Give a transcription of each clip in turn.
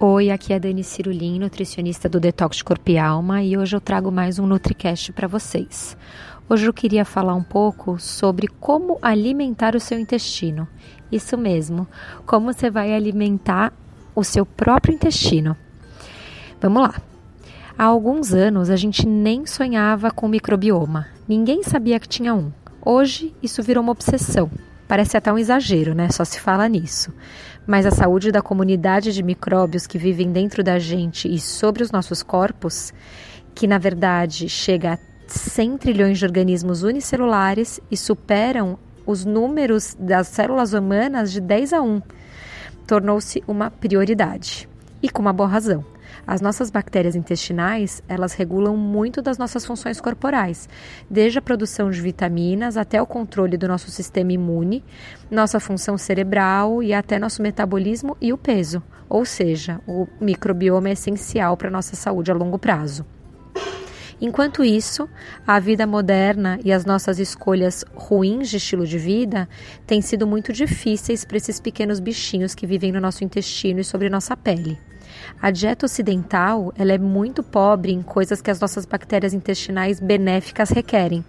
Oi, aqui é a Dani Cirulim, nutricionista do Detox Corpo e Alma, e hoje eu trago mais um NutriCast para vocês. Hoje eu queria falar um pouco sobre como alimentar o seu intestino. Isso mesmo, como você vai alimentar o seu próprio intestino. Vamos lá. Há alguns anos a gente nem sonhava com microbioma. Ninguém sabia que tinha um. Hoje isso virou uma obsessão. Parece até um exagero, né? Só se fala nisso mas a saúde da comunidade de micróbios que vivem dentro da gente e sobre os nossos corpos, que na verdade chega a 100 trilhões de organismos unicelulares e superam os números das células humanas de 10 a 1, tornou-se uma prioridade. E com uma boa razão. As nossas bactérias intestinais, elas regulam muito das nossas funções corporais, desde a produção de vitaminas até o controle do nosso sistema imune, nossa função cerebral e até nosso metabolismo e o peso. Ou seja, o microbioma é essencial para a nossa saúde a longo prazo. Enquanto isso, a vida moderna e as nossas escolhas ruins de estilo de vida têm sido muito difíceis para esses pequenos bichinhos que vivem no nosso intestino e sobre nossa pele. A dieta ocidental ela é muito pobre em coisas que as nossas bactérias intestinais benéficas requerem.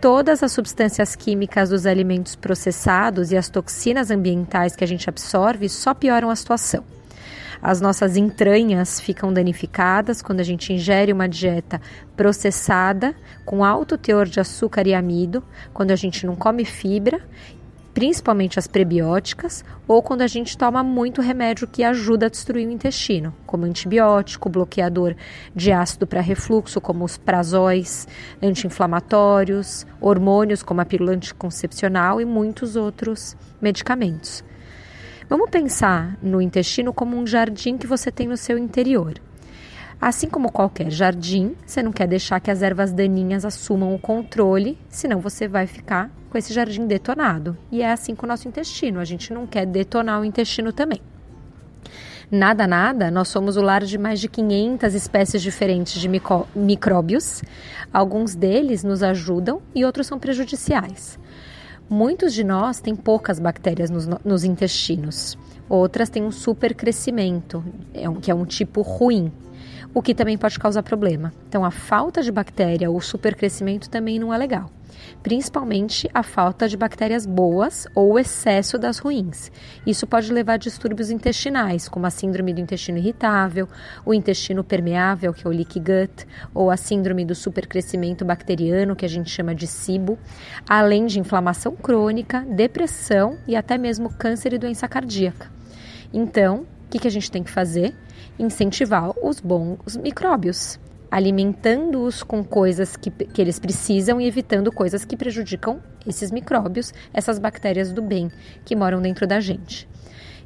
Todas as substâncias químicas dos alimentos processados e as toxinas ambientais que a gente absorve só pioram a situação. As nossas entranhas ficam danificadas quando a gente ingere uma dieta processada com alto teor de açúcar e amido, quando a gente não come fibra principalmente as prebióticas, ou quando a gente toma muito remédio que ajuda a destruir o intestino, como antibiótico, bloqueador de ácido para refluxo, como os prazóis, anti-inflamatórios, hormônios como a pílula anticoncepcional e muitos outros medicamentos. Vamos pensar no intestino como um jardim que você tem no seu interior. Assim como qualquer jardim, você não quer deixar que as ervas daninhas assumam o controle, senão você vai ficar com esse jardim detonado. E é assim com o nosso intestino, a gente não quer detonar o intestino também. Nada, nada, nós somos o lar de mais de 500 espécies diferentes de micróbios. Alguns deles nos ajudam e outros são prejudiciais. Muitos de nós têm poucas bactérias nos, nos intestinos, outras têm um supercrescimento, é que é um tipo ruim o que também pode causar problema. Então, a falta de bactéria ou supercrescimento também não é legal. Principalmente a falta de bactérias boas ou o excesso das ruins. Isso pode levar a distúrbios intestinais, como a síndrome do intestino irritável, o intestino permeável, que é o leaky gut, ou a síndrome do supercrescimento bacteriano, que a gente chama de SIBO, além de inflamação crônica, depressão e até mesmo câncer e doença cardíaca. Então, o que, que a gente tem que fazer? Incentivar os bons micróbios, alimentando-os com coisas que, que eles precisam e evitando coisas que prejudicam esses micróbios, essas bactérias do bem que moram dentro da gente.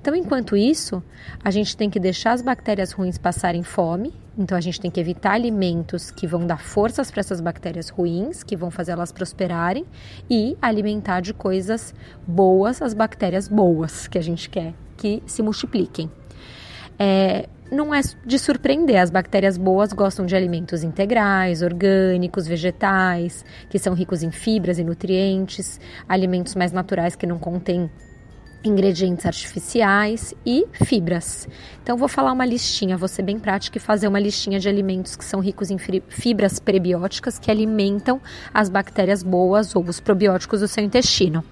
Então, enquanto isso, a gente tem que deixar as bactérias ruins passarem fome. Então, a gente tem que evitar alimentos que vão dar forças para essas bactérias ruins, que vão fazer elas prosperarem, e alimentar de coisas boas as bactérias boas que a gente quer que se multipliquem. É, não é de surpreender, as bactérias boas gostam de alimentos integrais, orgânicos, vegetais, que são ricos em fibras e nutrientes, alimentos mais naturais que não contêm ingredientes artificiais e fibras. Então vou falar uma listinha, vou ser bem prática e fazer uma listinha de alimentos que são ricos em fibras prebióticas que alimentam as bactérias boas ou os probióticos do seu intestino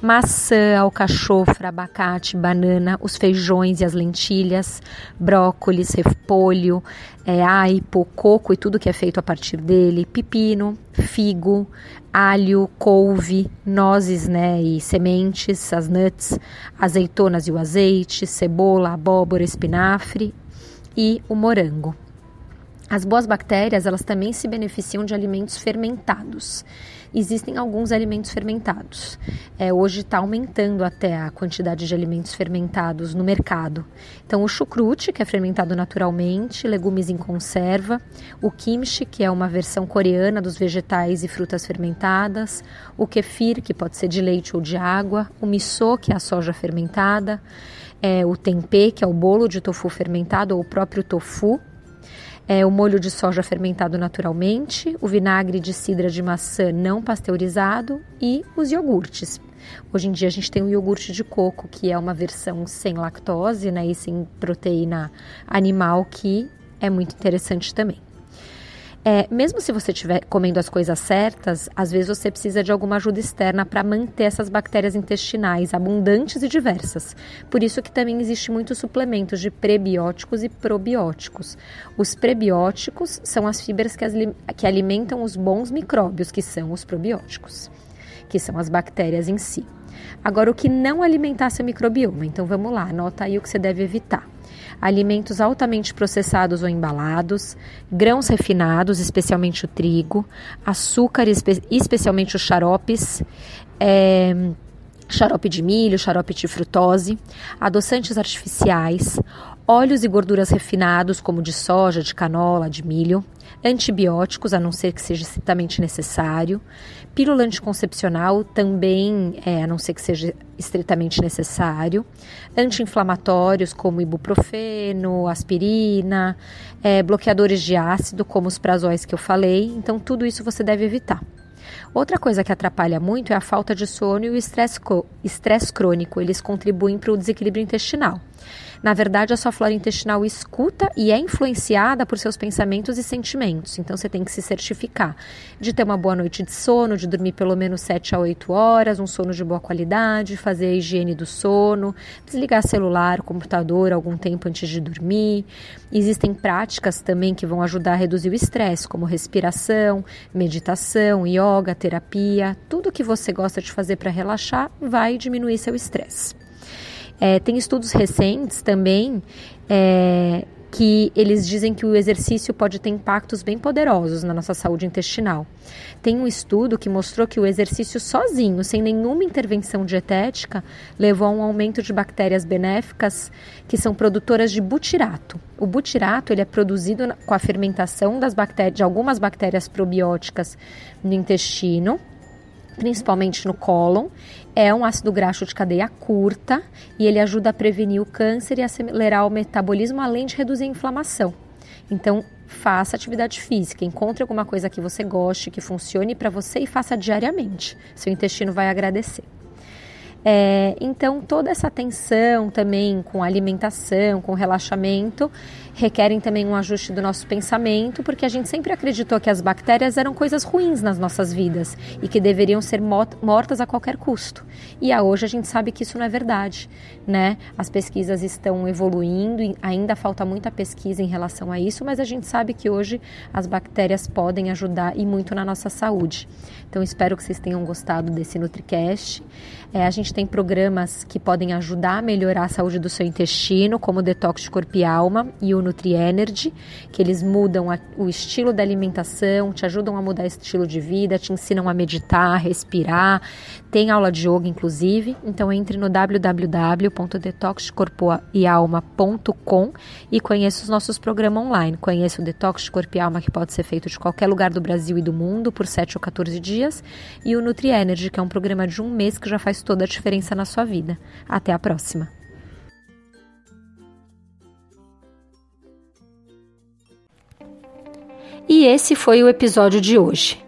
maçã, alcachofra, abacate, banana, os feijões e as lentilhas, brócolis, repolho, é, aipo, coco e tudo que é feito a partir dele, pepino, figo, alho, couve, nozes né, e sementes, as nuts, azeitonas e o azeite, cebola, abóbora, espinafre e o morango. As boas bactérias, elas também se beneficiam de alimentos fermentados. Existem alguns alimentos fermentados. É, hoje está aumentando até a quantidade de alimentos fermentados no mercado. Então, o chucrute, que é fermentado naturalmente, legumes em conserva, o kimchi, que é uma versão coreana dos vegetais e frutas fermentadas, o kefir, que pode ser de leite ou de água, o miso, que é a soja fermentada, é, o tempê, que é o bolo de tofu fermentado, ou o próprio tofu, é, o molho de soja fermentado naturalmente, o vinagre de cidra de maçã não pasteurizado e os iogurtes. Hoje em dia a gente tem o iogurte de coco, que é uma versão sem lactose né, e sem proteína animal, que é muito interessante também. É, mesmo se você estiver comendo as coisas certas, às vezes você precisa de alguma ajuda externa para manter essas bactérias intestinais abundantes e diversas. Por isso que também existe muitos suplementos de prebióticos e probióticos. Os prebióticos são as fibras que, as, que alimentam os bons micróbios, que são os probióticos, que são as bactérias em si. Agora, o que não alimentar seu microbioma? Então vamos lá, anota aí o que você deve evitar alimentos altamente processados ou embalados, grãos refinados, especialmente o trigo, açúcar, especialmente os xaropes, é, xarope de milho, xarope de frutose, adoçantes artificiais, óleos e gorduras refinados, como de soja, de canola, de milho, antibióticos, a não ser que seja estritamente necessário, pílula anticoncepcional, também, é, a não ser que seja estritamente necessário, anti-inflamatórios, como ibuprofeno, aspirina, é, bloqueadores de ácido, como os prazóis que eu falei, então tudo isso você deve evitar. Outra coisa que atrapalha muito é a falta de sono e o estresse crônico. Eles contribuem para o desequilíbrio intestinal. Na verdade, a sua flora intestinal escuta e é influenciada por seus pensamentos e sentimentos. Então, você tem que se certificar de ter uma boa noite de sono, de dormir pelo menos 7 a 8 horas, um sono de boa qualidade, fazer a higiene do sono, desligar celular, computador algum tempo antes de dormir. Existem práticas também que vão ajudar a reduzir o estresse, como respiração, meditação, yoga, terapia. Tudo que você gosta de fazer para relaxar vai diminuir seu estresse. É, tem estudos recentes também é, que eles dizem que o exercício pode ter impactos bem poderosos na nossa saúde intestinal. Tem um estudo que mostrou que o exercício sozinho, sem nenhuma intervenção dietética, levou a um aumento de bactérias benéficas que são produtoras de butirato. O butirato ele é produzido com a fermentação das bactérias, de algumas bactérias probióticas no intestino principalmente no cólon. É um ácido graxo de cadeia curta e ele ajuda a prevenir o câncer e acelerar o metabolismo, além de reduzir a inflamação. Então, faça atividade física, encontre alguma coisa que você goste, que funcione para você e faça diariamente. Seu intestino vai agradecer. É, então, toda essa atenção também com alimentação, com relaxamento, requerem também um ajuste do nosso pensamento, porque a gente sempre acreditou que as bactérias eram coisas ruins nas nossas vidas e que deveriam ser mortas a qualquer custo. E a hoje a gente sabe que isso não é verdade, né? As pesquisas estão evoluindo, ainda falta muita pesquisa em relação a isso, mas a gente sabe que hoje as bactérias podem ajudar e muito na nossa saúde. Então espero que vocês tenham gostado desse NutriCast. É, a gente tem programas que podem ajudar a melhorar a saúde do seu intestino, como o Detox de Corpo e Alma e o NutriEnergy, que eles mudam a, o estilo da alimentação, te ajudam a mudar estilo de vida, te ensinam a meditar, respirar. Tem aula de yoga, inclusive. Então entre no www.detoxdecorpoealma.com e conheça os nossos programas online. Conheça o Detox de Corpo e Alma, que pode ser feito de qualquer lugar do Brasil e do mundo por 7 ou 14 dias. E o NutriEnergy, que é um programa de um mês que já faz toda a na sua vida. Até a próxima! E esse foi o episódio de hoje.